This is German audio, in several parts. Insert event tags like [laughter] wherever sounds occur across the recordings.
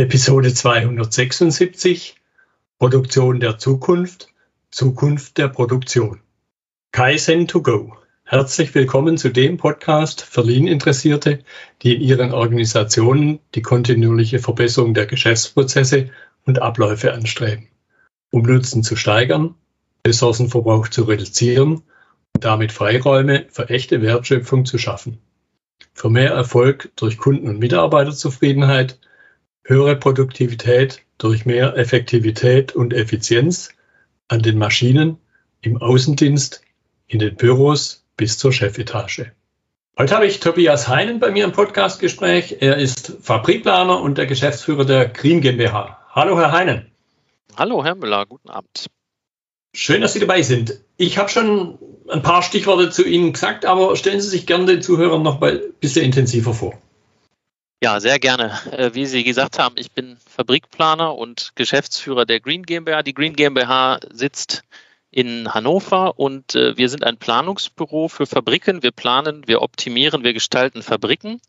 Episode 276 Produktion der Zukunft, Zukunft der Produktion. Kaizen to go. Herzlich willkommen zu dem Podcast für Lean-Interessierte, die in ihren Organisationen die kontinuierliche Verbesserung der Geschäftsprozesse und Abläufe anstreben, um Nutzen zu steigern, Ressourcenverbrauch zu reduzieren und damit Freiräume für echte Wertschöpfung zu schaffen. Für mehr Erfolg durch Kunden- und Mitarbeiterzufriedenheit höhere Produktivität durch mehr Effektivität und Effizienz an den Maschinen, im Außendienst, in den Büros bis zur Chefetage. Heute habe ich Tobias Heinen bei mir im Podcastgespräch. Er ist Fabrikplaner und der Geschäftsführer der Green GmbH. Hallo, Herr Heinen. Hallo, Herr Müller. Guten Abend. Schön, dass Sie dabei sind. Ich habe schon ein paar Stichworte zu Ihnen gesagt, aber stellen Sie sich gerne den Zuhörern noch ein bisschen intensiver vor. Ja, sehr gerne. Äh, wie Sie gesagt haben, ich bin Fabrikplaner und Geschäftsführer der Green GmbH. Die Green GmbH sitzt in Hannover und äh, wir sind ein Planungsbüro für Fabriken. Wir planen, wir optimieren, wir gestalten Fabriken.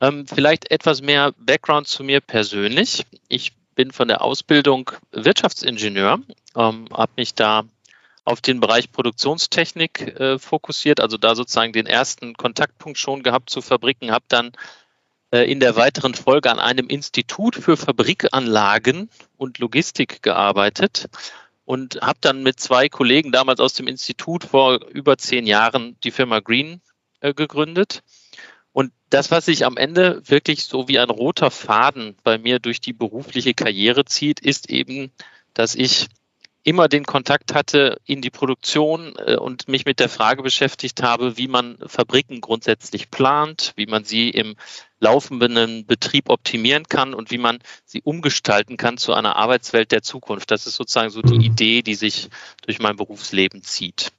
Ähm, vielleicht etwas mehr Background zu mir persönlich. Ich bin von der Ausbildung Wirtschaftsingenieur, ähm, habe mich da auf den Bereich Produktionstechnik äh, fokussiert, also da sozusagen den ersten Kontaktpunkt schon gehabt zu Fabriken, habe dann in der weiteren Folge an einem Institut für Fabrikanlagen und Logistik gearbeitet und habe dann mit zwei Kollegen damals aus dem Institut vor über zehn Jahren die Firma Green äh, gegründet. Und das, was sich am Ende wirklich so wie ein roter Faden bei mir durch die berufliche Karriere zieht, ist eben, dass ich immer den Kontakt hatte in die Produktion äh, und mich mit der Frage beschäftigt habe, wie man Fabriken grundsätzlich plant, wie man sie im laufenden Betrieb optimieren kann und wie man sie umgestalten kann zu einer Arbeitswelt der Zukunft. Das ist sozusagen so die mhm. Idee, die sich durch mein Berufsleben zieht.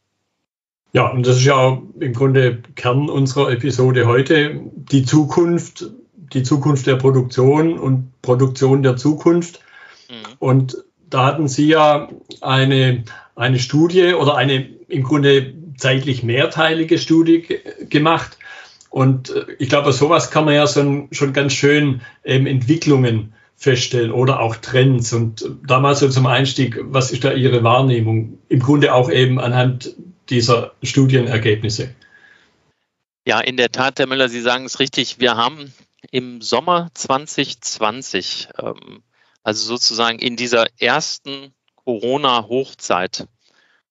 Ja, und das ist ja im Grunde Kern unserer Episode heute, die Zukunft, die Zukunft der Produktion und Produktion der Zukunft. Mhm. Und da hatten Sie ja eine, eine Studie oder eine im Grunde zeitlich mehrteilige Studie gemacht. Und äh, ich glaube, sowas kann man ja schon, schon ganz schön ähm, Entwicklungen feststellen oder auch Trends. Und damals so zum Einstieg, was ist da Ihre Wahrnehmung? Im Grunde auch eben anhand dieser Studienergebnisse. Ja, in der Tat, Herr Müller, Sie sagen es richtig. Wir haben im Sommer 2020 ähm, also sozusagen in dieser ersten Corona-Hochzeit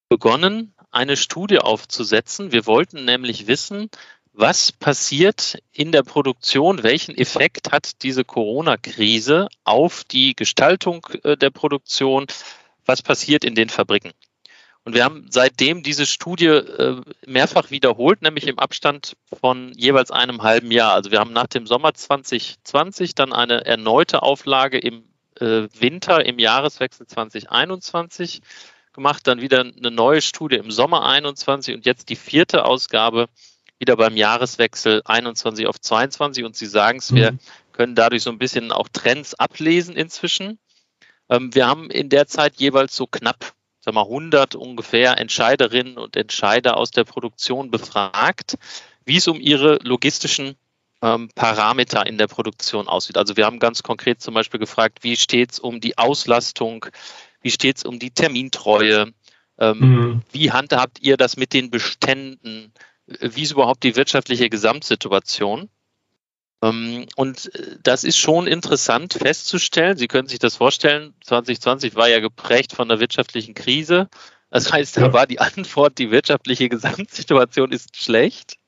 begonnen, eine Studie aufzusetzen. Wir wollten nämlich wissen, was passiert in der Produktion, welchen Effekt hat diese Corona-Krise auf die Gestaltung äh, der Produktion, was passiert in den Fabriken. Und wir haben seitdem diese Studie äh, mehrfach wiederholt, nämlich im Abstand von jeweils einem halben Jahr. Also wir haben nach dem Sommer 2020 dann eine erneute Auflage im äh, Winter im Jahreswechsel 2021 gemacht, dann wieder eine neue Studie im Sommer 21 und jetzt die vierte Ausgabe wieder beim Jahreswechsel 21 auf 22 und Sie sagen es, wir mhm. können dadurch so ein bisschen auch Trends ablesen inzwischen. Ähm, wir haben in der Zeit jeweils so knapp sag mal 100 ungefähr Entscheiderinnen und Entscheider aus der Produktion befragt, wie es um ihre logistischen ähm, Parameter in der Produktion aussieht. Also wir haben ganz konkret zum Beispiel gefragt, wie steht es um die Auslastung, wie steht es um die Termintreue, ähm, mhm. wie handhabt ihr das mit den Beständen, wie ist überhaupt die wirtschaftliche Gesamtsituation? Ähm, und das ist schon interessant festzustellen. Sie können sich das vorstellen, 2020 war ja geprägt von der wirtschaftlichen Krise. Das heißt, da war die Antwort, die wirtschaftliche Gesamtsituation ist schlecht.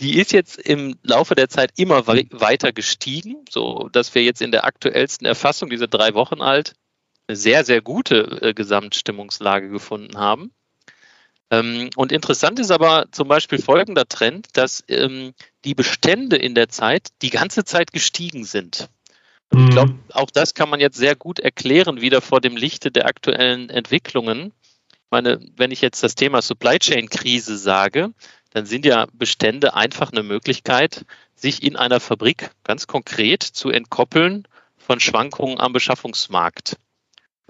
Die ist jetzt im Laufe der Zeit immer weiter gestiegen, so dass wir jetzt in der aktuellsten Erfassung, diese drei Wochen alt, eine sehr, sehr gute äh, Gesamtstimmungslage gefunden haben. Ähm, und interessant ist aber zum Beispiel folgender Trend, dass ähm, die Bestände in der Zeit die ganze Zeit gestiegen sind. Und ich glaube, mhm. auch das kann man jetzt sehr gut erklären, wieder vor dem Lichte der aktuellen Entwicklungen. Ich meine, wenn ich jetzt das Thema Supply Chain Krise sage, dann sind ja Bestände einfach eine Möglichkeit, sich in einer Fabrik ganz konkret zu entkoppeln von Schwankungen am Beschaffungsmarkt.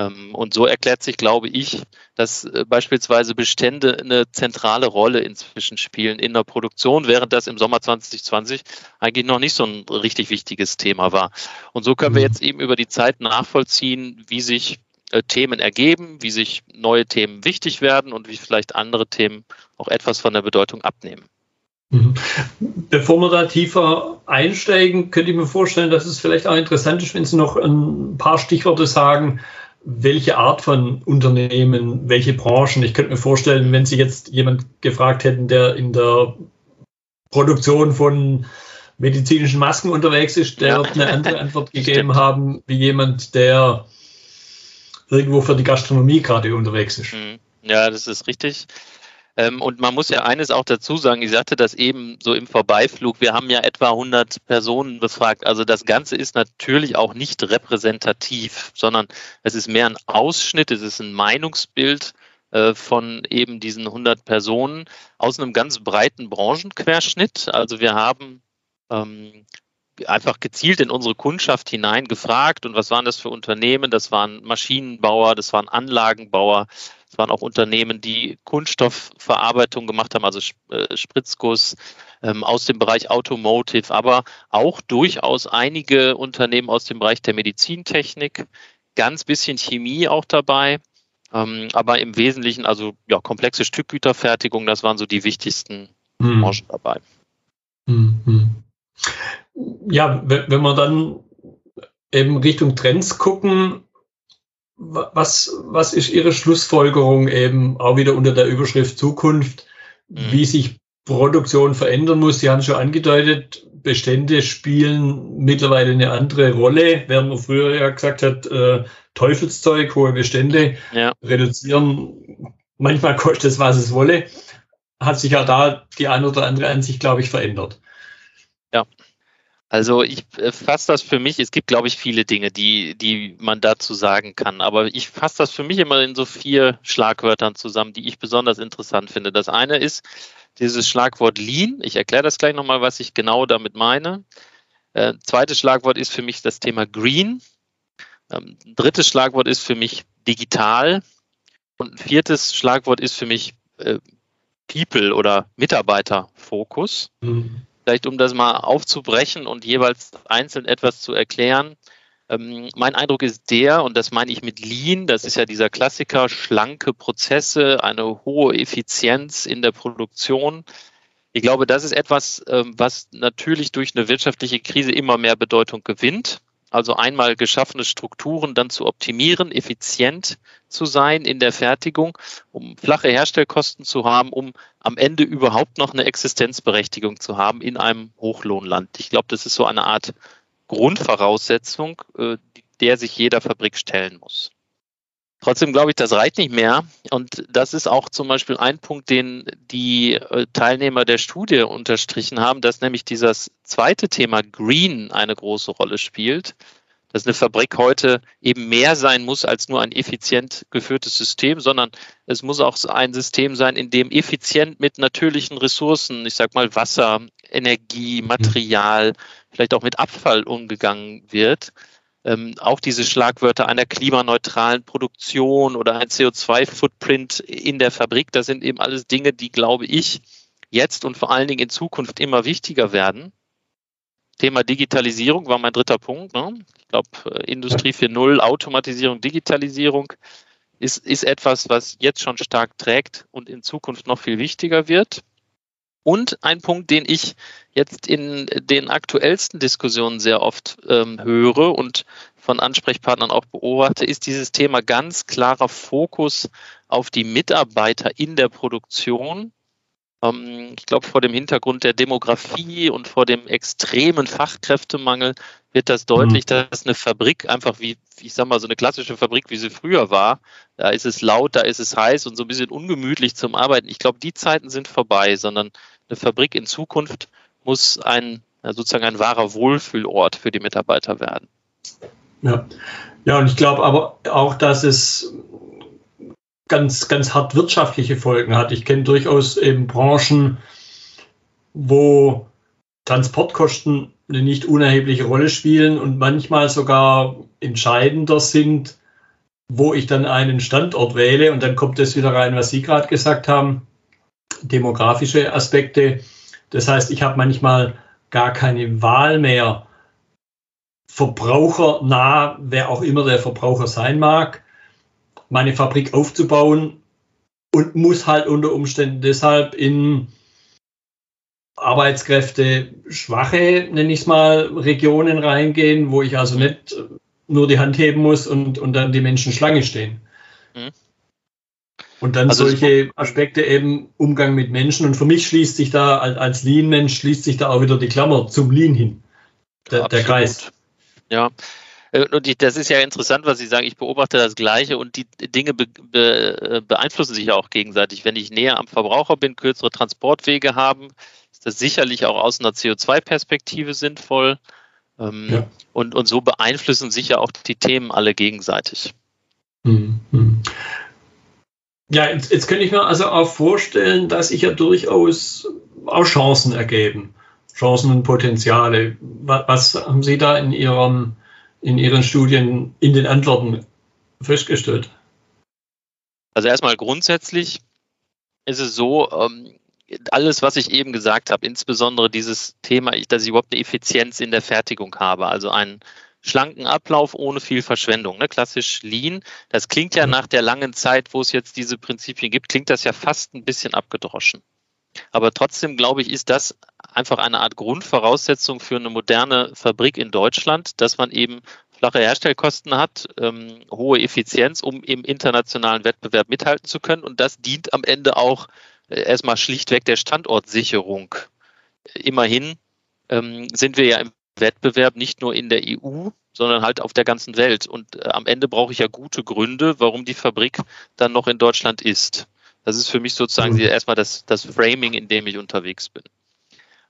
Ähm, und so erklärt sich, glaube ich, dass äh, beispielsweise Bestände eine zentrale Rolle inzwischen spielen in der Produktion, während das im Sommer 2020 eigentlich noch nicht so ein richtig wichtiges Thema war. Und so können wir mhm. jetzt eben über die Zeit nachvollziehen, wie sich äh, Themen ergeben, wie sich neue Themen wichtig werden und wie vielleicht andere Themen auch etwas von der Bedeutung abnehmen. Mhm. Bevor wir da tiefer einsteigen, könnte ich mir vorstellen, dass es vielleicht auch interessant ist, wenn Sie noch ein paar Stichworte sagen, welche Art von Unternehmen, welche Branchen. Ich könnte mir vorstellen, wenn Sie jetzt jemand gefragt hätten, der in der Produktion von medizinischen Masken unterwegs ist, der ja. eine andere Antwort [laughs] gegeben haben, wie jemand, der irgendwo für die Gastronomie gerade unterwegs ist. Mhm. Ja, das ist richtig. Ähm, und man muss ja eines auch dazu sagen, ich sagte das eben so im Vorbeiflug, wir haben ja etwa 100 Personen befragt. Also das Ganze ist natürlich auch nicht repräsentativ, sondern es ist mehr ein Ausschnitt, es ist ein Meinungsbild äh, von eben diesen 100 Personen aus einem ganz breiten Branchenquerschnitt. Also wir haben ähm, einfach gezielt in unsere Kundschaft hinein gefragt und was waren das für Unternehmen? Das waren Maschinenbauer, das waren Anlagenbauer, es waren auch Unternehmen, die Kunststoffverarbeitung gemacht haben, also äh, Spritzguss ähm, aus dem Bereich Automotive, aber auch durchaus einige Unternehmen aus dem Bereich der Medizintechnik, ganz bisschen Chemie auch dabei. Ähm, aber im Wesentlichen also ja, komplexe Stückgüterfertigung, das waren so die wichtigsten hm. Branchen dabei. Mhm. Ja, wenn wir dann eben Richtung Trends gucken, was, was ist Ihre Schlussfolgerung eben auch wieder unter der Überschrift Zukunft, mhm. wie sich Produktion verändern muss? Sie haben schon angedeutet, Bestände spielen mittlerweile eine andere Rolle, während man früher ja gesagt hat, äh, Teufelszeug, hohe Bestände ja. reduzieren. Manchmal kostet es, was es wolle. Hat sich ja da die eine oder andere Ansicht, glaube ich, verändert. Also ich äh, fasse das für mich, es gibt, glaube ich, viele Dinge, die, die man dazu sagen kann, aber ich fasse das für mich immer in so vier Schlagwörtern zusammen, die ich besonders interessant finde. Das eine ist dieses Schlagwort Lean. Ich erkläre das gleich nochmal, was ich genau damit meine. Äh, zweites Schlagwort ist für mich das Thema Green. Ähm, drittes Schlagwort ist für mich digital. Und ein viertes Schlagwort ist für mich äh, People oder Mitarbeiterfokus. Mhm vielleicht um das mal aufzubrechen und jeweils einzeln etwas zu erklären. Ähm, mein Eindruck ist der, und das meine ich mit Lean, das ist ja dieser Klassiker, schlanke Prozesse, eine hohe Effizienz in der Produktion. Ich glaube, das ist etwas, ähm, was natürlich durch eine wirtschaftliche Krise immer mehr Bedeutung gewinnt. Also einmal geschaffene Strukturen dann zu optimieren, effizient zu sein in der Fertigung, um flache Herstellkosten zu haben, um am Ende überhaupt noch eine Existenzberechtigung zu haben in einem Hochlohnland. Ich glaube, das ist so eine Art Grundvoraussetzung, äh, der sich jeder Fabrik stellen muss. Trotzdem glaube ich, das reicht nicht mehr. Und das ist auch zum Beispiel ein Punkt, den die äh, Teilnehmer der Studie unterstrichen haben, dass nämlich dieses zweite Thema Green eine große Rolle spielt. Dass eine Fabrik heute eben mehr sein muss als nur ein effizient geführtes System, sondern es muss auch ein System sein, in dem effizient mit natürlichen Ressourcen, ich sag mal Wasser, Energie, Material, vielleicht auch mit Abfall umgegangen wird ähm, auch diese Schlagwörter einer klimaneutralen Produktion oder ein CO2-Footprint in der Fabrik, das sind eben alles Dinge, die, glaube ich, jetzt und vor allen Dingen in Zukunft immer wichtiger werden. Thema Digitalisierung war mein dritter Punkt. Ne? Ich glaube, äh, Industrie 4.0, Automatisierung, Digitalisierung ist, ist etwas, was jetzt schon stark trägt und in Zukunft noch viel wichtiger wird. Und ein Punkt, den ich jetzt in den aktuellsten Diskussionen sehr oft ähm, höre und von Ansprechpartnern auch beobachte, ist dieses Thema ganz klarer Fokus auf die Mitarbeiter in der Produktion. Ähm, ich glaube, vor dem Hintergrund der Demografie und vor dem extremen Fachkräftemangel wird das deutlich, mhm. dass eine Fabrik einfach wie, ich sag mal, so eine klassische Fabrik, wie sie früher war, da ist es laut, da ist es heiß und so ein bisschen ungemütlich zum Arbeiten. Ich glaube, die Zeiten sind vorbei, sondern eine Fabrik in Zukunft muss ein sozusagen ein wahrer Wohlfühlort für die Mitarbeiter werden. Ja, ja und ich glaube aber auch, dass es ganz, ganz hart wirtschaftliche Folgen hat. Ich kenne durchaus eben Branchen, wo Transportkosten eine nicht unerhebliche Rolle spielen und manchmal sogar entscheidender sind wo ich dann einen Standort wähle und dann kommt das wieder rein, was Sie gerade gesagt haben, demografische Aspekte. Das heißt, ich habe manchmal gar keine Wahl mehr, verbrauchernah, wer auch immer der Verbraucher sein mag, meine Fabrik aufzubauen und muss halt unter Umständen deshalb in Arbeitskräfte schwache, nenne ich es mal, Regionen reingehen, wo ich also nicht nur die Hand heben muss und, und dann die Menschen Schlange stehen. Mhm. Und dann also solche Aspekte eben Umgang mit Menschen. Und für mich schließt sich da als Lean-Mensch schließt sich da auch wieder die Klammer zum Lean hin. Der, der Kreis. Ja. Äh, und die, das ist ja interessant, was Sie sagen. Ich beobachte das Gleiche und die Dinge be, be, beeinflussen sich ja auch gegenseitig. Wenn ich näher am Verbraucher bin, kürzere Transportwege haben, ist das sicherlich auch aus einer CO2-Perspektive sinnvoll. Ähm, ja. und, und so beeinflussen sich ja auch die Themen alle gegenseitig. Mhm. Ja, jetzt, jetzt könnte ich mir also auch vorstellen, dass sich ja durchaus auch Chancen ergeben. Chancen und Potenziale. Was, was haben Sie da in, Ihrem, in Ihren Studien in den Antworten festgestellt? Also erstmal grundsätzlich ist es so, ähm, alles, was ich eben gesagt habe, insbesondere dieses Thema, dass ich überhaupt eine Effizienz in der Fertigung habe, also einen schlanken Ablauf ohne viel Verschwendung, ne? klassisch Lean. Das klingt ja nach der langen Zeit, wo es jetzt diese Prinzipien gibt, klingt das ja fast ein bisschen abgedroschen. Aber trotzdem, glaube ich, ist das einfach eine Art Grundvoraussetzung für eine moderne Fabrik in Deutschland, dass man eben flache Herstellkosten hat, ähm, hohe Effizienz, um im internationalen Wettbewerb mithalten zu können. Und das dient am Ende auch äh, erstmal schlichtweg der Standortsicherung. Immerhin ähm, sind wir ja im Wettbewerb nicht nur in der EU, sondern halt auf der ganzen Welt. Und äh, am Ende brauche ich ja gute Gründe, warum die Fabrik dann noch in Deutschland ist. Das ist für mich sozusagen mhm. erstmal das, das Framing, in dem ich unterwegs bin.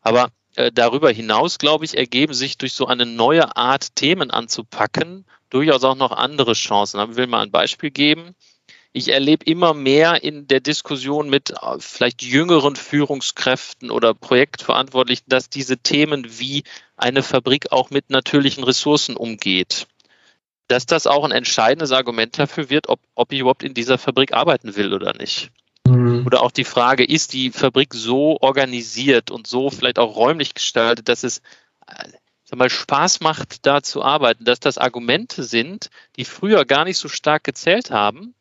Aber äh, darüber hinaus, glaube ich, ergeben sich durch so eine neue Art, Themen anzupacken, durchaus auch noch andere Chancen. Ich will mal ein Beispiel geben. Ich erlebe immer mehr in der Diskussion mit äh, vielleicht jüngeren Führungskräften oder Projektverantwortlichen, dass diese Themen wie eine Fabrik auch mit natürlichen Ressourcen umgeht dass das auch ein entscheidendes Argument dafür wird, ob, ob ich überhaupt in dieser Fabrik arbeiten will oder nicht. Mhm. Oder auch die Frage, ist die Fabrik so organisiert und so vielleicht auch räumlich gestaltet, dass es äh, sag mal, Spaß macht, da zu arbeiten, dass das Argumente sind, die früher gar nicht so stark gezählt haben,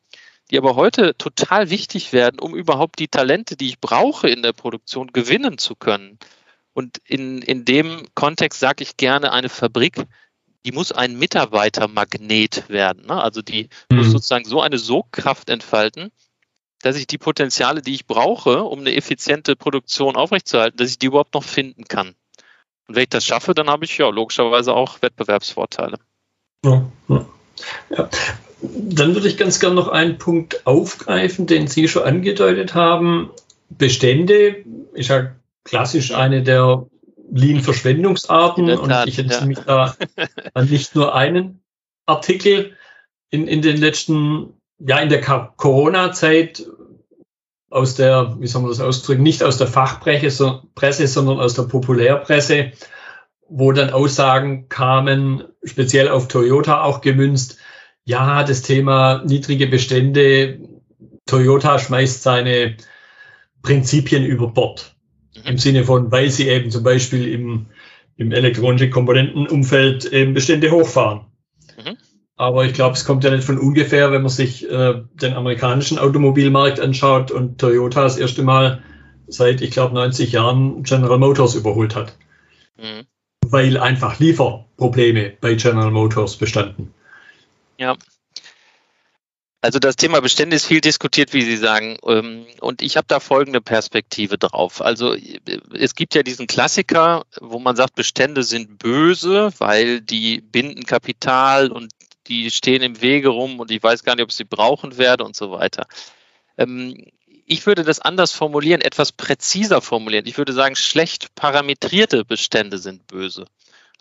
die aber heute total wichtig werden, um überhaupt die Talente, die ich brauche in der Produktion, gewinnen zu können. Und in, in dem Kontext sage ich gerne, eine Fabrik die muss ein Mitarbeitermagnet werden. Ne? Also die mhm. muss sozusagen so eine Sogkraft entfalten, dass ich die Potenziale, die ich brauche, um eine effiziente Produktion aufrechtzuerhalten, dass ich die überhaupt noch finden kann. Und wenn ich das schaffe, dann habe ich ja logischerweise auch Wettbewerbsvorteile. Ja, ja. ja. Dann würde ich ganz gerne noch einen Punkt aufgreifen, den Sie schon angedeutet haben. Bestände ist ja klassisch eine der Lean-Verschwendungsarten und ich entsinne ja. mich da an nicht nur einen Artikel in, in den letzten, ja, in der Corona-Zeit aus der, wie soll man das ausdrücken, nicht aus der Fachpresse, Presse, sondern aus der Populärpresse, wo dann Aussagen kamen, speziell auf Toyota auch gemünzt, ja, das Thema niedrige Bestände, Toyota schmeißt seine Prinzipien über Bord. Im Sinne von, weil sie eben zum Beispiel im, im elektronischen Komponentenumfeld eben Bestände hochfahren. Mhm. Aber ich glaube, es kommt ja nicht von ungefähr, wenn man sich äh, den amerikanischen Automobilmarkt anschaut und Toyota das erste Mal seit, ich glaube, 90 Jahren General Motors überholt hat. Mhm. Weil einfach Lieferprobleme bei General Motors bestanden. Ja, also das Thema Bestände ist viel diskutiert, wie Sie sagen. Ähm, und ich habe da folgende Perspektive drauf. Also es gibt ja diesen Klassiker, wo man sagt, Bestände sind böse, weil die binden Kapital und die stehen im Wege rum und ich weiß gar nicht, ob ich sie brauchen werde und so weiter. Ähm, ich würde das anders formulieren, etwas präziser formulieren. Ich würde sagen, schlecht parametrierte Bestände sind böse.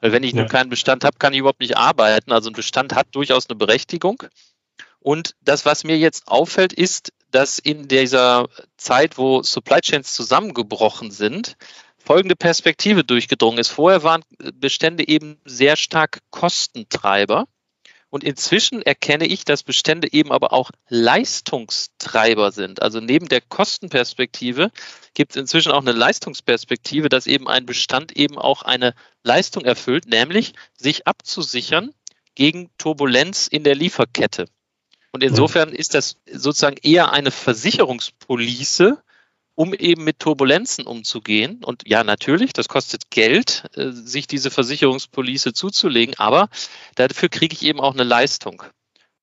Weil wenn ich ja. nur keinen Bestand habe, kann ich überhaupt nicht arbeiten. Also ein Bestand hat durchaus eine Berechtigung. Und das, was mir jetzt auffällt, ist, dass in dieser Zeit, wo Supply Chains zusammengebrochen sind, folgende Perspektive durchgedrungen ist. Vorher waren Bestände eben sehr stark Kostentreiber. Und inzwischen erkenne ich, dass Bestände eben aber auch Leistungstreiber sind. Also neben der Kostenperspektive gibt es inzwischen auch eine Leistungsperspektive, dass eben ein Bestand eben auch eine Leistung erfüllt, nämlich sich abzusichern gegen Turbulenz in der Lieferkette. Und insofern ist das sozusagen eher eine Versicherungspolice, um eben mit Turbulenzen umzugehen. Und ja, natürlich, das kostet Geld, äh, sich diese Versicherungspolice zuzulegen, aber dafür kriege ich eben auch eine Leistung.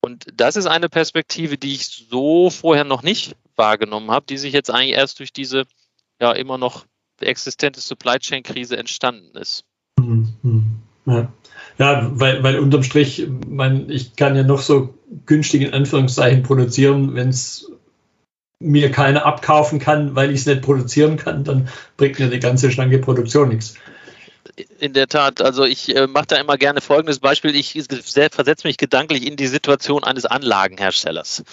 Und das ist eine Perspektive, die ich so vorher noch nicht wahrgenommen habe, die sich jetzt eigentlich erst durch diese ja immer noch existente Supply Chain Krise entstanden ist. Mhm. Ja, ja weil, weil unterm Strich, mein, ich kann ja noch so günstig in Anführungszeichen produzieren, wenn es mir keiner abkaufen kann, weil ich es nicht produzieren kann, dann bringt mir die ganze schlanke Produktion nichts. In der Tat, also ich äh, mache da immer gerne folgendes Beispiel. Ich versetze mich gedanklich in die Situation eines Anlagenherstellers,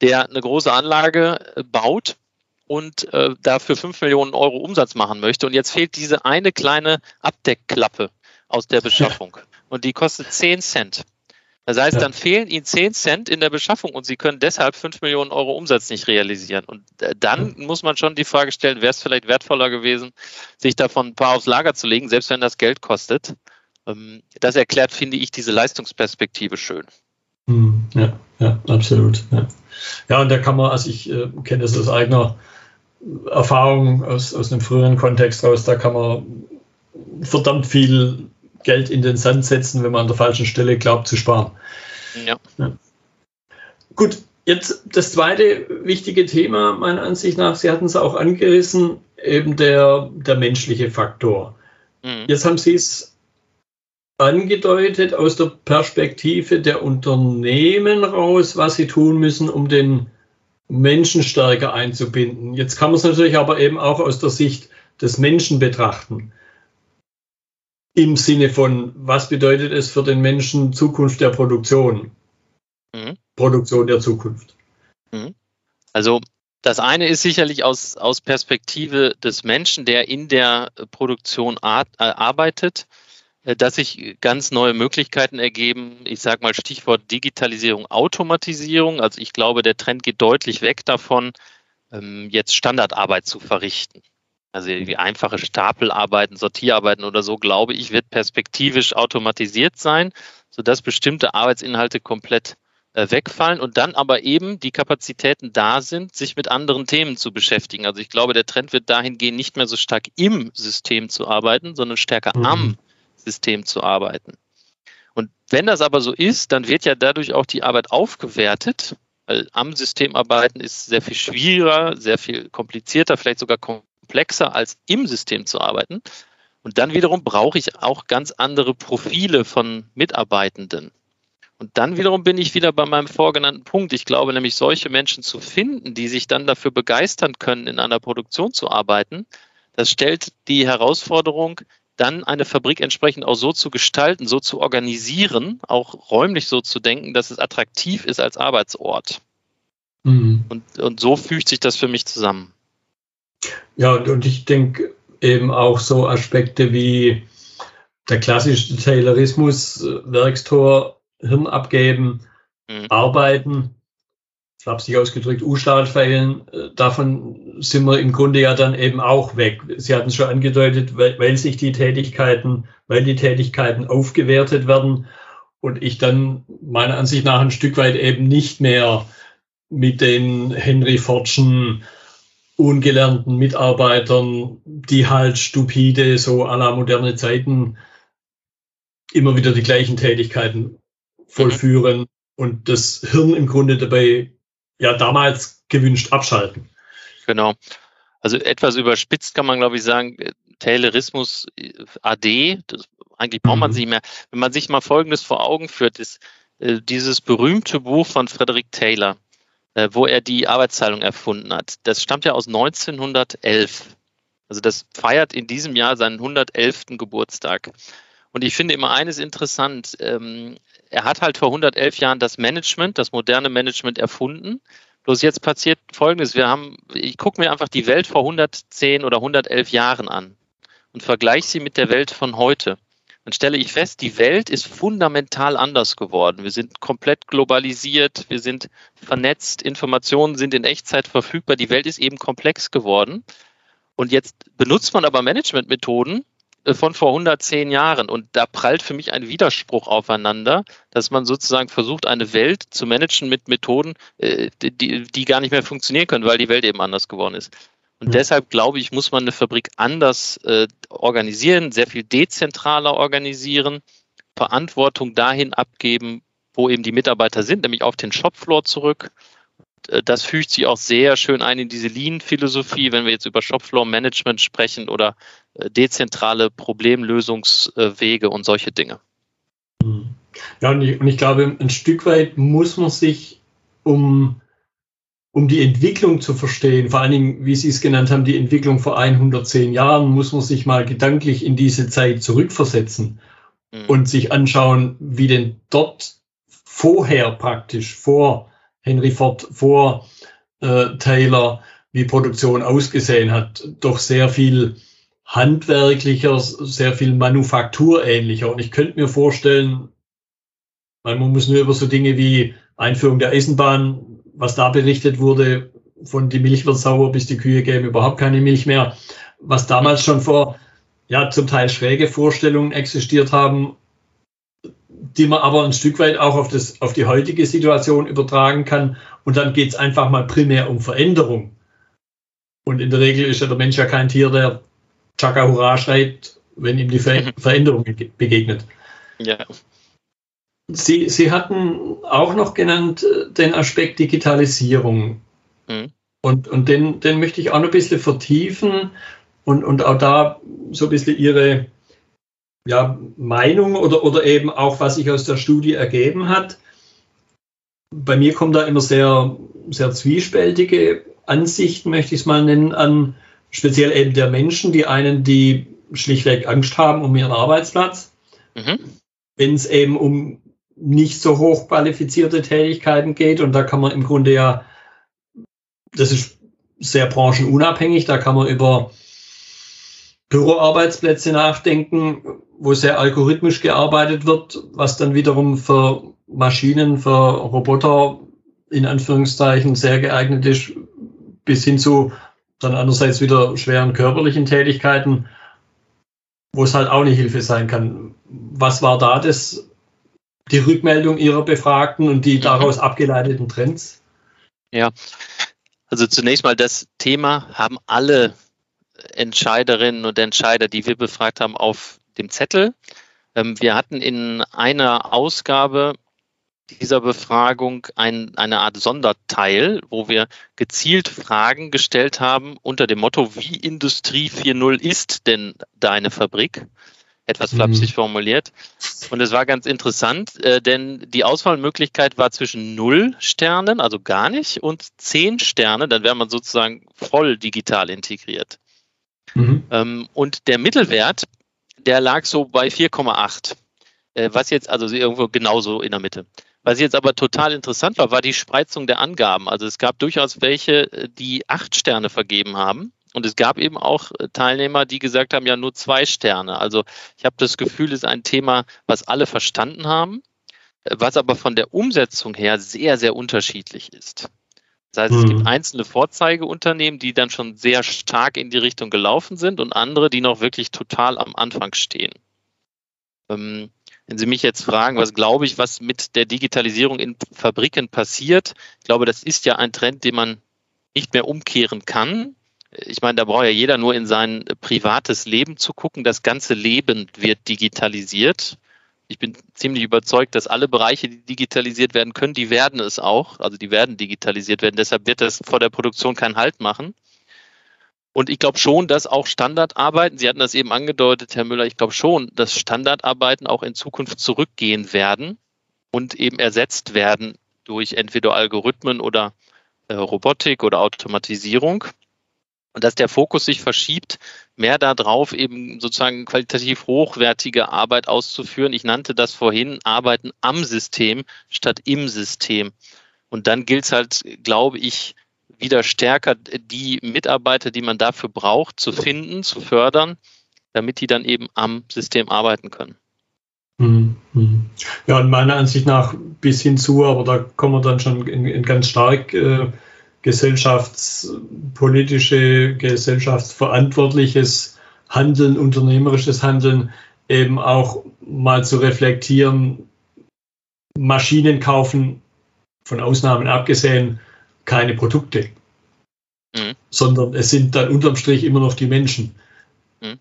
der eine große Anlage äh, baut und äh, dafür 5 Millionen Euro Umsatz machen möchte. Und jetzt fehlt diese eine kleine Abdeckklappe aus der [laughs] Beschaffung. Und die kostet 10 Cent. Das heißt, ja. dann fehlen ihnen 10 Cent in der Beschaffung und sie können deshalb 5 Millionen Euro Umsatz nicht realisieren. Und äh, dann muss man schon die Frage stellen, wäre es vielleicht wertvoller gewesen, sich davon ein paar aufs Lager zu legen, selbst wenn das Geld kostet. Ähm, das erklärt, finde ich, diese Leistungsperspektive schön. Hm, ja, ja, absolut. Ja. ja, und da kann man, also ich äh, kenne das aus eigener Erfahrung, aus, aus einem früheren Kontext raus, da kann man verdammt viel Geld in den Sand setzen, wenn man an der falschen Stelle glaubt zu sparen. Ja. ja. Gut, jetzt das zweite wichtige Thema, meiner Ansicht nach, Sie hatten es auch angerissen, eben der, der menschliche Faktor. Mhm. Jetzt haben Sie es angedeutet aus der Perspektive der Unternehmen raus, was sie tun müssen, um den Menschen stärker einzubinden. Jetzt kann man es natürlich aber eben auch aus der Sicht des Menschen betrachten im Sinne von, was bedeutet es für den Menschen Zukunft der Produktion? Mhm. Produktion der Zukunft. Mhm. Also das eine ist sicherlich aus, aus Perspektive des Menschen, der in der Produktion art, äh, arbeitet, äh, dass sich ganz neue Möglichkeiten ergeben. Ich sage mal Stichwort Digitalisierung, Automatisierung. Also ich glaube, der Trend geht deutlich weg davon, ähm, jetzt Standardarbeit zu verrichten. Also die einfache Stapelarbeiten, Sortierarbeiten oder so, glaube ich, wird perspektivisch automatisiert sein, sodass bestimmte Arbeitsinhalte komplett äh, wegfallen und dann aber eben die Kapazitäten da sind, sich mit anderen Themen zu beschäftigen. Also ich glaube, der Trend wird dahin gehen, nicht mehr so stark im System zu arbeiten, sondern stärker mhm. am System zu arbeiten. Und wenn das aber so ist, dann wird ja dadurch auch die Arbeit aufgewertet, weil am System arbeiten ist sehr viel schwieriger, sehr viel komplizierter, vielleicht sogar komplexer als im System zu arbeiten. Und dann wiederum brauche ich auch ganz andere Profile von Mitarbeitenden. Und dann wiederum bin ich wieder bei meinem vorgenannten Punkt. Ich glaube nämlich, solche Menschen zu finden, die sich dann dafür begeistern können, in einer Produktion zu arbeiten, das stellt die Herausforderung, dann eine Fabrik entsprechend auch so zu gestalten, so zu organisieren, auch räumlich so zu denken, dass es attraktiv ist als Arbeitsort. Mhm. Und, und so fügt sich das für mich zusammen. Ja, und ich denke eben auch so Aspekte wie der klassische Taylorismus, Werkstor, Hirn abgeben, mhm. arbeiten, sich ausgedrückt, U-Stahl feilen, äh, davon sind wir im Grunde ja dann eben auch weg. Sie hatten es schon angedeutet, weil, weil sich die Tätigkeiten, weil die Tätigkeiten aufgewertet werden und ich dann meiner Ansicht nach ein Stück weit eben nicht mehr mit den Henry Fordschen ungelernten Mitarbeitern, die halt stupide, so à la moderne Zeiten, immer wieder die gleichen Tätigkeiten vollführen mhm. und das Hirn im Grunde dabei ja damals gewünscht abschalten. Genau. Also etwas überspitzt kann man, glaube ich, sagen, Taylorismus äh, AD, das, eigentlich braucht man mhm. sich mehr. Wenn man sich mal Folgendes vor Augen führt, ist äh, dieses berühmte Buch von Frederick Taylor, äh, wo er die Arbeitsteilung erfunden hat. Das stammt ja aus 1911. Also das feiert in diesem Jahr seinen 111. Geburtstag. Und ich finde immer eines interessant. Ähm, er hat halt vor 111 Jahren das Management, das moderne Management erfunden. Bloß jetzt passiert Folgendes. Wir haben, ich gucke mir einfach die Welt vor 110 oder 111 Jahren an und vergleiche sie mit der Welt von heute. Dann stelle ich fest, die Welt ist fundamental anders geworden. Wir sind komplett globalisiert, wir sind vernetzt, Informationen sind in Echtzeit verfügbar, die Welt ist eben komplex geworden. Und jetzt benutzt man aber Managementmethoden äh, von vor 110 Jahren und da prallt für mich ein Widerspruch aufeinander, dass man sozusagen versucht, eine Welt zu managen mit Methoden, äh, die, die gar nicht mehr funktionieren können, weil die Welt eben anders geworden ist. Und mhm. deshalb glaube ich, muss man eine Fabrik anders äh, organisieren, sehr viel dezentraler organisieren, Verantwortung dahin abgeben, wo eben die Mitarbeiter sind, nämlich auf den Shopfloor zurück. Äh, das fügt sich auch sehr schön ein in diese Lean-Philosophie, wenn wir jetzt über Shopfloor-Management sprechen oder äh, dezentrale Problemlösungswege und solche Dinge. Mhm. Ja, und ich, und ich glaube, ein Stück weit muss man sich um um die Entwicklung zu verstehen, vor allen Dingen, wie Sie es genannt haben, die Entwicklung vor 110 Jahren, muss man sich mal gedanklich in diese Zeit zurückversetzen mhm. und sich anschauen, wie denn dort vorher praktisch, vor Henry Ford, vor äh, Taylor, wie Produktion ausgesehen hat. Doch sehr viel handwerklicher, sehr viel manufakturähnlicher. Und ich könnte mir vorstellen, man muss nur über so Dinge wie Einführung der Eisenbahn was da berichtet wurde, von die Milch wird sauer, bis die Kühe geben überhaupt keine Milch mehr, was damals schon vor ja zum Teil schräge Vorstellungen existiert haben, die man aber ein Stück weit auch auf, das, auf die heutige Situation übertragen kann. Und dann geht es einfach mal primär um Veränderung. Und in der Regel ist ja der Mensch ja kein Tier, der Chaka Hurra schreit, wenn ihm die Ver [laughs] Veränderung begegnet. Ja. Sie, Sie hatten auch noch genannt äh, den Aspekt Digitalisierung. Mhm. Und, und den, den möchte ich auch noch ein bisschen vertiefen und, und auch da so ein bisschen Ihre ja, Meinung oder, oder eben auch, was sich aus der Studie ergeben hat. Bei mir kommen da immer sehr, sehr zwiespältige Ansichten, möchte ich es mal nennen, an speziell eben der Menschen, die einen, die schlichtweg Angst haben um ihren Arbeitsplatz. Mhm. Wenn es eben um nicht so hoch qualifizierte Tätigkeiten geht. Und da kann man im Grunde ja, das ist sehr branchenunabhängig, da kann man über Büroarbeitsplätze nachdenken, wo sehr algorithmisch gearbeitet wird, was dann wiederum für Maschinen, für Roboter in Anführungszeichen sehr geeignet ist, bis hin zu dann andererseits wieder schweren körperlichen Tätigkeiten, wo es halt auch eine Hilfe sein kann. Was war da das die Rückmeldung Ihrer Befragten und die daraus abgeleiteten Trends? Ja, also zunächst mal das Thema haben alle Entscheiderinnen und Entscheider, die wir befragt haben, auf dem Zettel. Ähm, wir hatten in einer Ausgabe dieser Befragung ein, eine Art Sonderteil, wo wir gezielt Fragen gestellt haben unter dem Motto, wie Industrie 4.0 ist denn deine Fabrik? Etwas flapsig mhm. formuliert. Und es war ganz interessant, äh, denn die Auswahlmöglichkeit war zwischen null Sternen, also gar nicht, und zehn Sterne, dann wäre man sozusagen voll digital integriert. Mhm. Ähm, und der Mittelwert, der lag so bei 4,8. Äh, was jetzt, also irgendwo genauso in der Mitte. Was jetzt aber total interessant war, war die Spreizung der Angaben. Also es gab durchaus welche, äh, die acht Sterne vergeben haben und es gab eben auch äh, Teilnehmer, die gesagt haben, ja nur zwei Sterne. Also ich habe das Gefühl, es ist ein Thema, was alle verstanden haben, äh, was aber von der Umsetzung her sehr, sehr unterschiedlich ist. Das heißt, es gibt mhm. einzelne Vorzeigeunternehmen, die dann schon sehr stark in die Richtung gelaufen sind und andere, die noch wirklich total am Anfang stehen. Ähm, wenn Sie mich jetzt fragen, was glaube ich, was mit der Digitalisierung in Fabriken passiert, ich glaube, das ist ja ein Trend, den man nicht mehr umkehren kann ich meine, da braucht ja jeder nur in sein privates Leben zu gucken. Das ganze Leben wird digitalisiert. Ich bin ziemlich überzeugt, dass alle Bereiche, die digitalisiert werden können, die werden es auch. Also die werden digitalisiert werden. Deshalb wird das vor der Produktion keinen Halt machen. Und ich glaube schon, dass auch Standardarbeiten, Sie hatten das eben angedeutet, Herr Müller, ich glaube schon, dass Standardarbeiten auch in Zukunft zurückgehen werden und eben ersetzt werden durch entweder Algorithmen oder äh, Robotik oder Automatisierung und dass der Fokus sich verschiebt, mehr darauf eben sozusagen qualitativ hochwertige Arbeit auszuführen. Ich nannte das vorhin Arbeiten am System statt im System. Und dann gilt es halt, glaube ich, wieder stärker die Mitarbeiter, die man dafür braucht, zu finden, zu fördern, damit die dann eben am System arbeiten können. Mhm. Ja, und meiner Ansicht nach bis hinzu, aber da kommen wir dann schon in, in ganz stark äh, gesellschaftspolitische, gesellschaftsverantwortliches Handeln, unternehmerisches Handeln, eben auch mal zu reflektieren, Maschinen kaufen, von Ausnahmen abgesehen, keine Produkte, mhm. sondern es sind dann unterm Strich immer noch die Menschen. Mhm.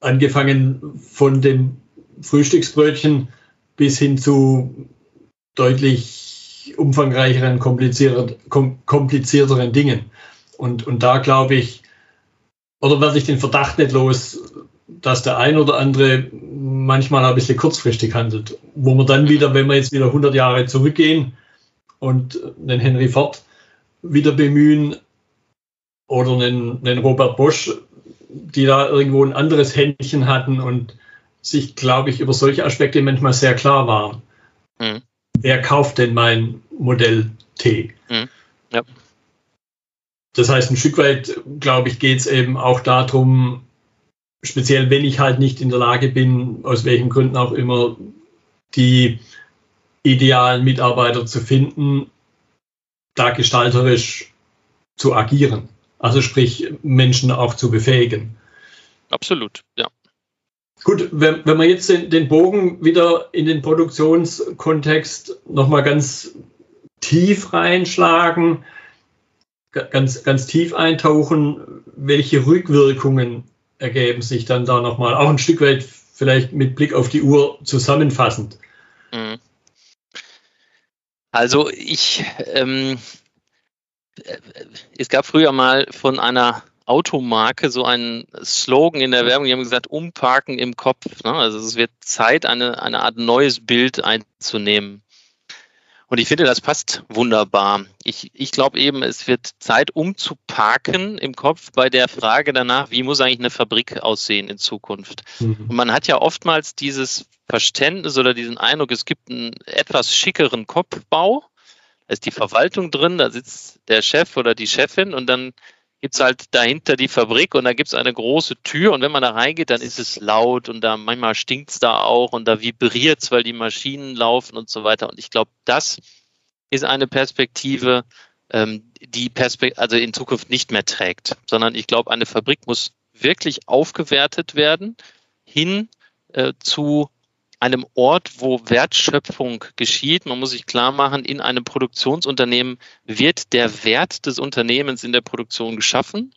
Angefangen von dem Frühstücksbrötchen bis hin zu deutlich umfangreicheren, komplizierteren Dingen. Und, und da glaube ich, oder werde ich den Verdacht nicht los, dass der ein oder andere manchmal ein bisschen kurzfristig handelt. Wo man dann wieder, wenn wir jetzt wieder 100 Jahre zurückgehen und den Henry Ford wieder bemühen oder einen, einen Robert Bosch, die da irgendwo ein anderes Händchen hatten und sich, glaube ich, über solche Aspekte manchmal sehr klar waren. Mhm. Wer kauft denn mein Modell T? Mhm. Ja. Das heißt, ein Stück weit, glaube ich, geht es eben auch darum, speziell wenn ich halt nicht in der Lage bin, aus welchen Gründen auch immer, die idealen Mitarbeiter zu finden, da gestalterisch zu agieren. Also sprich, Menschen auch zu befähigen. Absolut, ja. Gut, wenn, wenn wir jetzt den, den, Bogen wieder in den Produktionskontext nochmal ganz tief reinschlagen, ganz, ganz tief eintauchen, welche Rückwirkungen ergeben sich dann da nochmal, auch ein Stück weit vielleicht mit Blick auf die Uhr zusammenfassend. Mhm. Also ich, ähm, äh, es gab früher mal von einer Automarke so einen Slogan in der Werbung, die haben gesagt, umparken im Kopf. Ne? Also es wird Zeit, eine, eine Art neues Bild einzunehmen. Und ich finde, das passt wunderbar. Ich, ich glaube eben, es wird Zeit, umzuparken im Kopf bei der Frage danach, wie muss eigentlich eine Fabrik aussehen in Zukunft. Mhm. Und man hat ja oftmals dieses Verständnis oder diesen Eindruck, es gibt einen etwas schickeren Kopfbau. Da ist die Verwaltung drin, da sitzt der Chef oder die Chefin und dann gibt es halt dahinter die Fabrik und da gibt es eine große Tür und wenn man da reingeht, dann ist es laut und da manchmal stinkt es da auch und da vibriert es, weil die Maschinen laufen und so weiter. Und ich glaube, das ist eine Perspektive, ähm, die Perspekt also in Zukunft nicht mehr trägt, sondern ich glaube, eine Fabrik muss wirklich aufgewertet werden hin äh, zu einem Ort, wo Wertschöpfung geschieht. Man muss sich klar machen, in einem Produktionsunternehmen wird der Wert des Unternehmens in der Produktion geschaffen.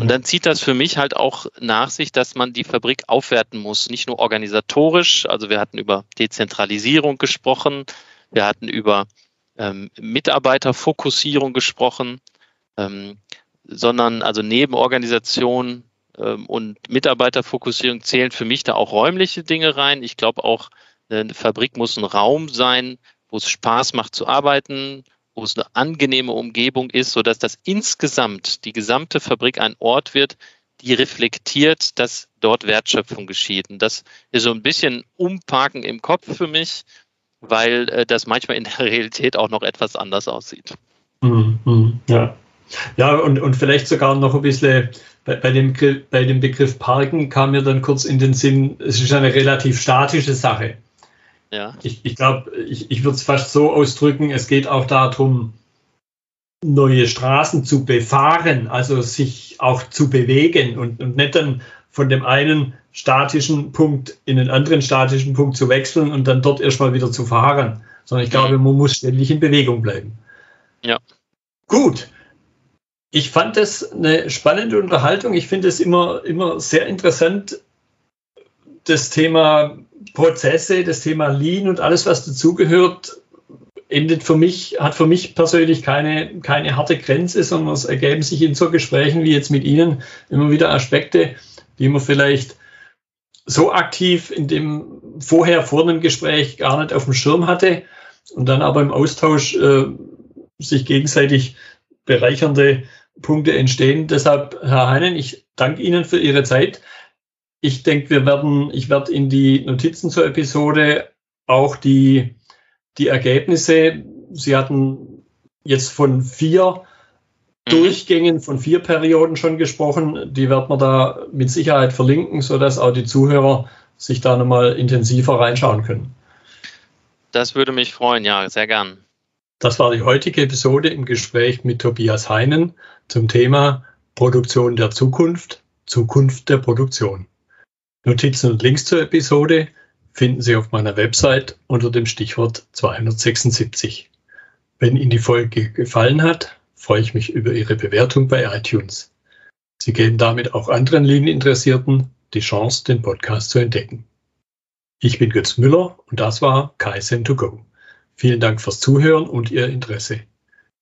Und dann zieht das für mich halt auch nach sich, dass man die Fabrik aufwerten muss. Nicht nur organisatorisch, also wir hatten über Dezentralisierung gesprochen, wir hatten über ähm, Mitarbeiterfokussierung gesprochen, ähm, sondern also neben Organisation und Mitarbeiterfokussierung zählen für mich da auch räumliche Dinge rein. Ich glaube auch, eine Fabrik muss ein Raum sein, wo es Spaß macht zu arbeiten, wo es eine angenehme Umgebung ist, sodass das insgesamt, die gesamte Fabrik ein Ort wird, die reflektiert, dass dort Wertschöpfung geschieht. Und das ist so ein bisschen Umparken im Kopf für mich, weil äh, das manchmal in der Realität auch noch etwas anders aussieht. Mhm, mhm ja. Ja, und, und vielleicht sogar noch ein bisschen bei, bei, dem, bei dem Begriff Parken kam mir dann kurz in den Sinn, es ist eine relativ statische Sache. Ja. Ich, ich glaube, ich, ich würde es fast so ausdrücken, es geht auch darum, neue Straßen zu befahren, also sich auch zu bewegen und, und nicht dann von dem einen statischen Punkt in den anderen statischen Punkt zu wechseln und dann dort erstmal wieder zu fahren, sondern ich glaube, man muss ständig in Bewegung bleiben. Ja. Gut, ich fand es eine spannende Unterhaltung. Ich finde es immer, immer sehr interessant, das Thema Prozesse, das Thema Lean und alles, was dazugehört, endet für mich, hat für mich persönlich keine, keine harte Grenze, sondern es ergeben sich in so Gesprächen wie jetzt mit Ihnen immer wieder Aspekte, die man vielleicht so aktiv in dem vorher vor einem Gespräch gar nicht auf dem Schirm hatte und dann aber im Austausch äh, sich gegenseitig bereichernde Punkte entstehen. Deshalb, Herr Heinen, ich danke Ihnen für Ihre Zeit. Ich denke, wir werden, ich werde in die Notizen zur Episode auch die, die Ergebnisse, Sie hatten jetzt von vier mhm. Durchgängen, von vier Perioden schon gesprochen. Die wird man da mit Sicherheit verlinken, sodass auch die Zuhörer sich da nochmal intensiver reinschauen können. Das würde mich freuen, ja, sehr gern. Das war die heutige Episode im Gespräch mit Tobias Heinen zum Thema Produktion der Zukunft, Zukunft der Produktion. Notizen und Links zur Episode finden Sie auf meiner Website unter dem Stichwort 276. Wenn Ihnen die Folge gefallen hat, freue ich mich über Ihre Bewertung bei iTunes. Sie geben damit auch anderen Linieninteressierten die Chance, den Podcast zu entdecken. Ich bin Götz Müller und das war Kaizen2Go. Vielen Dank fürs Zuhören und Ihr Interesse.